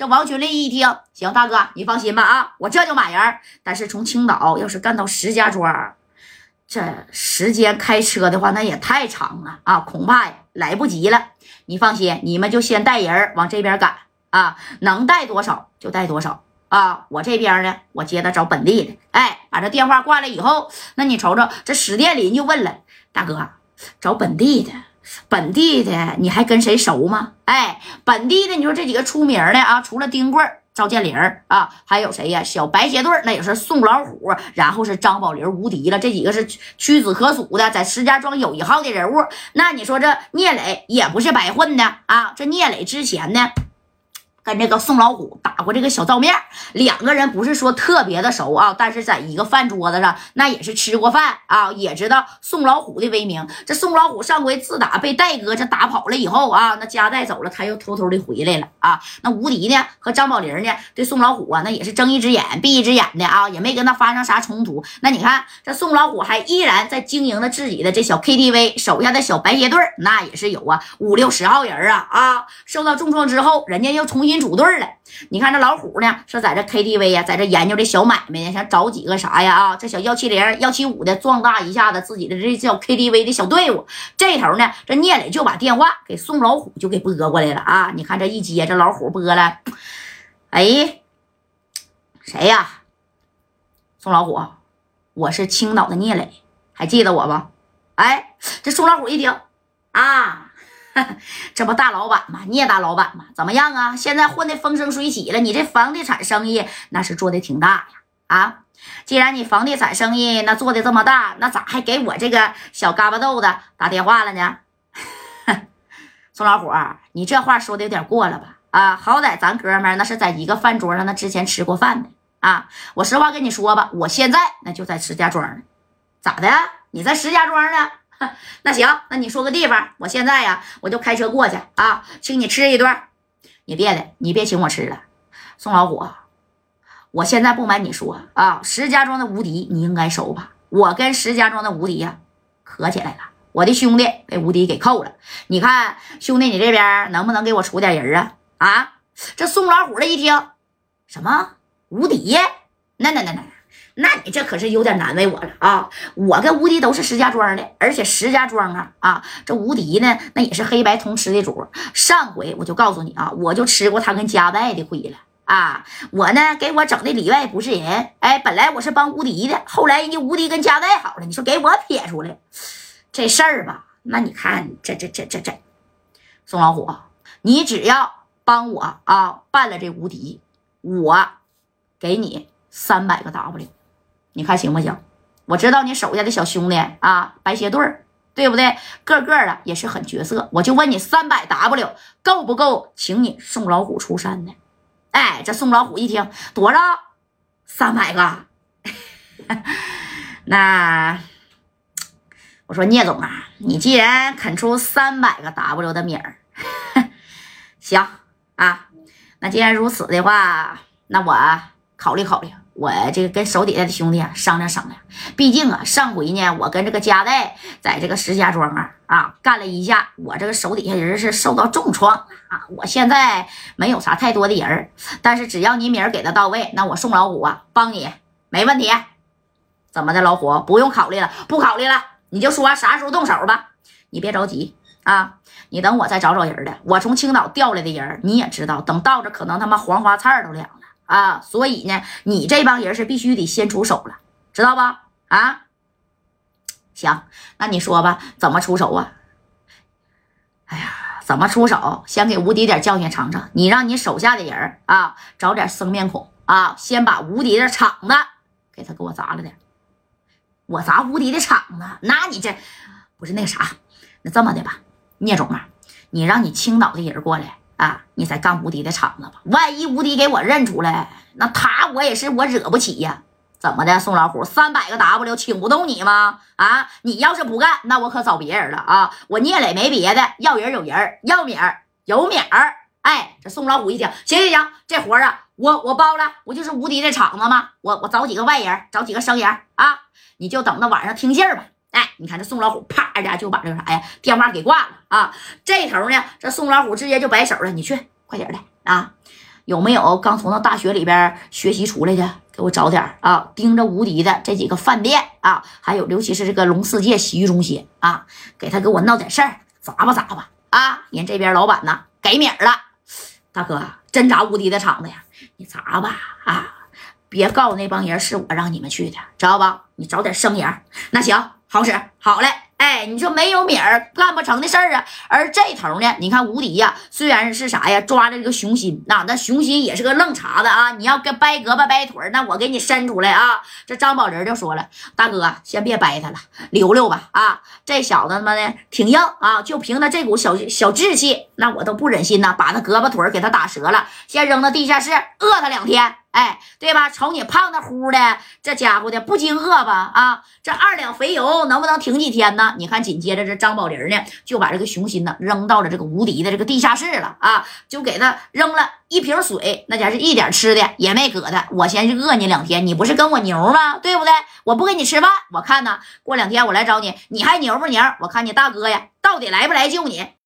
这王群力一听，行，大哥你放心吧啊，我这就买人。但是从青岛要是干到石家庄，这时间开车的话，那也太长了啊，恐怕呀来不及了。你放心，你们就先带人往这边赶啊，能带多少就带多少啊。我这边呢，我接着找本地的。哎，把这电话挂了以后，那你瞅瞅，这史殿林就问了，大哥，找本地的。本地的你还跟谁熟吗？哎，本地的你说这几个出名的啊，除了丁贵、赵建林啊，还有谁呀？小白鞋队那也是宋老虎，然后是张宝林、无敌了，这几个是屈指可数的，在石家庄有一号的人物。那你说这聂磊也不是白混的啊，这聂磊之前呢？跟这个宋老虎打过这个小照面，两个人不是说特别的熟啊，但是在一个饭桌子上，那也是吃过饭啊，也知道宋老虎的威名。这宋老虎上回自打被戴哥这打跑了以后啊，那家带走了，他又偷偷的回来了啊。那吴迪呢和张宝林呢，对宋老虎啊，那也是睁一只眼闭一只眼的啊，也没跟他发生啥冲突。那你看这宋老虎还依然在经营着自己的这小 KTV，手下的小白鞋队那也是有啊五六十号人啊啊，受到重创之后，人家又重新。组队了，你看这老虎呢，是在这 KTV 呀，在这研究这小买卖呢，想找几个啥呀？啊，这小幺七零、幺七五的壮大一下子自己的这叫 KTV 的小队伍。这头呢，这聂磊就把电话给宋老虎就给拨过来了啊！你看这一接，这老虎拨了，哎，谁呀？宋老虎，我是青岛的聂磊，还记得我不？哎，这宋老虎一听啊。这不大老板吗？聂大老板吗？怎么样啊？现在混的风生水起了，你这房地产生意那是做的挺大呀！啊，既然你房地产生意那做的这么大，那咋还给我这个小嘎巴豆子打电话了呢？宋老虎，你这话说的有点过了吧？啊，好歹咱哥们那是在一个饭桌上，那之前吃过饭的啊。我实话跟你说吧，我现在那就在石家庄呢。咋的？你在石家庄呢？那行，那你说个地方，我现在呀，我就开车过去啊，请你吃一顿。你别的，你别请我吃了。宋老虎，我现在不瞒你说啊，石家庄的无敌你应该熟吧？我跟石家庄的无敌呀，磕起来了。我的兄弟被无敌给扣了。你看，兄弟，你这边能不能给我出点人啊？啊，这宋老虎这一听，什么无敌？那那那那。那你这可是有点难为我了啊！我跟吴迪都是石家庄的，而且石家庄啊啊，这吴迪呢，那也是黑白通吃的主。上回我就告诉你啊，我就吃过他跟加代的亏了啊！我呢，给我整的里外不是人。哎，本来我是帮吴迪的，后来人家吴迪跟加代好了，你说给我撇出来，这事儿吧？那你看这这这这这，宋老虎，你只要帮我啊办了这无敌，我给你三百个 W。你看行不行？我知道你手下的小兄弟啊，白鞋队儿，对不对？个个的也是很绝色。我就问你，三百 W 够不够，请你送老虎出山呢？哎，这宋老虎一听多少？三百个。那我说聂总啊，你既然肯出三百个 W 的米儿，行啊。那既然如此的话，那我考虑考虑。我这个跟手底下的兄弟啊商量商量，毕竟啊上回呢我跟这个加代在这个石家庄啊啊干了一下，我这个手底下人是受到重创啊。我现在没有啥太多的人，但是只要你名给的到位，那我宋老虎啊帮你没问题。怎么的，老虎不用考虑了，不考虑了，你就说啥时候动手吧。你别着急啊，你等我再找找人的。我从青岛调来的人你也知道，等到这可能他妈黄花菜都凉了。啊，所以呢，你这帮人是必须得先出手了，知道吧？啊，行，那你说吧，怎么出手啊？哎呀，怎么出手？先给无敌点教训尝尝。你让你手下的人啊，找点生面孔啊，先把无敌的场子给他给我砸了点。我砸无敌的场子，那你这不是那啥？那这么的吧，聂总啊，你让你青岛的人过来。啊，你再干无敌的场子吧！万一无敌给我认出来，那他我也是我惹不起呀！怎么的，宋老虎，三百个 W 请不动你吗？啊，你要是不干，那我可找别人了啊！我聂磊没别的，要人有人，要米儿有米儿。哎，这宋老虎一听，行行行，这活啊，我我包了，不就是无敌的场子吗？我我找几个外人，找几个生人啊，你就等着晚上听信儿吧。哎，你看这宋老虎，啪一下就把这个啥呀电话给挂了啊！这头呢，这宋老虎直接就摆手了，你去快点的啊！有没有刚从那大学里边学习出来的？给我找点啊！盯着无敌的这几个饭店啊，还有尤其是这个龙世界洗浴中心啊，给他给我闹点事儿，砸吧砸吧啊！人这边老板呢给米了，大哥，真砸无敌的场子呀？你砸吧啊！别告诉那帮人是我让你们去的，知道吧？你找点生人。那行，好使，好嘞。哎，你说没有米儿干不成的事儿啊！而这头呢，你看无敌呀，虽然是啥呀，抓着这个熊心，那那熊心也是个愣茬子啊！你要跟掰胳膊掰腿那我给你伸出来啊！这张宝林就说了：“大哥，先别掰他了，留留吧。啊，这小子他妈的挺硬啊，就凭他这股小小志气，那我都不忍心呐，把他胳膊腿给他打折了，先扔到地下室饿他两天。”哎，对吧？瞅你胖的乎的，这家伙的不惊饿吧？啊，这二两肥油能不能挺几天呢？你看，紧接着这张宝林呢，就把这个熊心呢扔到了这个无敌的这个地下室了啊，就给他扔了一瓶水，那家是一点吃的也没搁他。我先是饿你两天，你不是跟我牛吗？对不对？我不给你吃饭，我看呢，过两天我来找你，你还牛不牛？我看你大哥呀，到底来不来救你？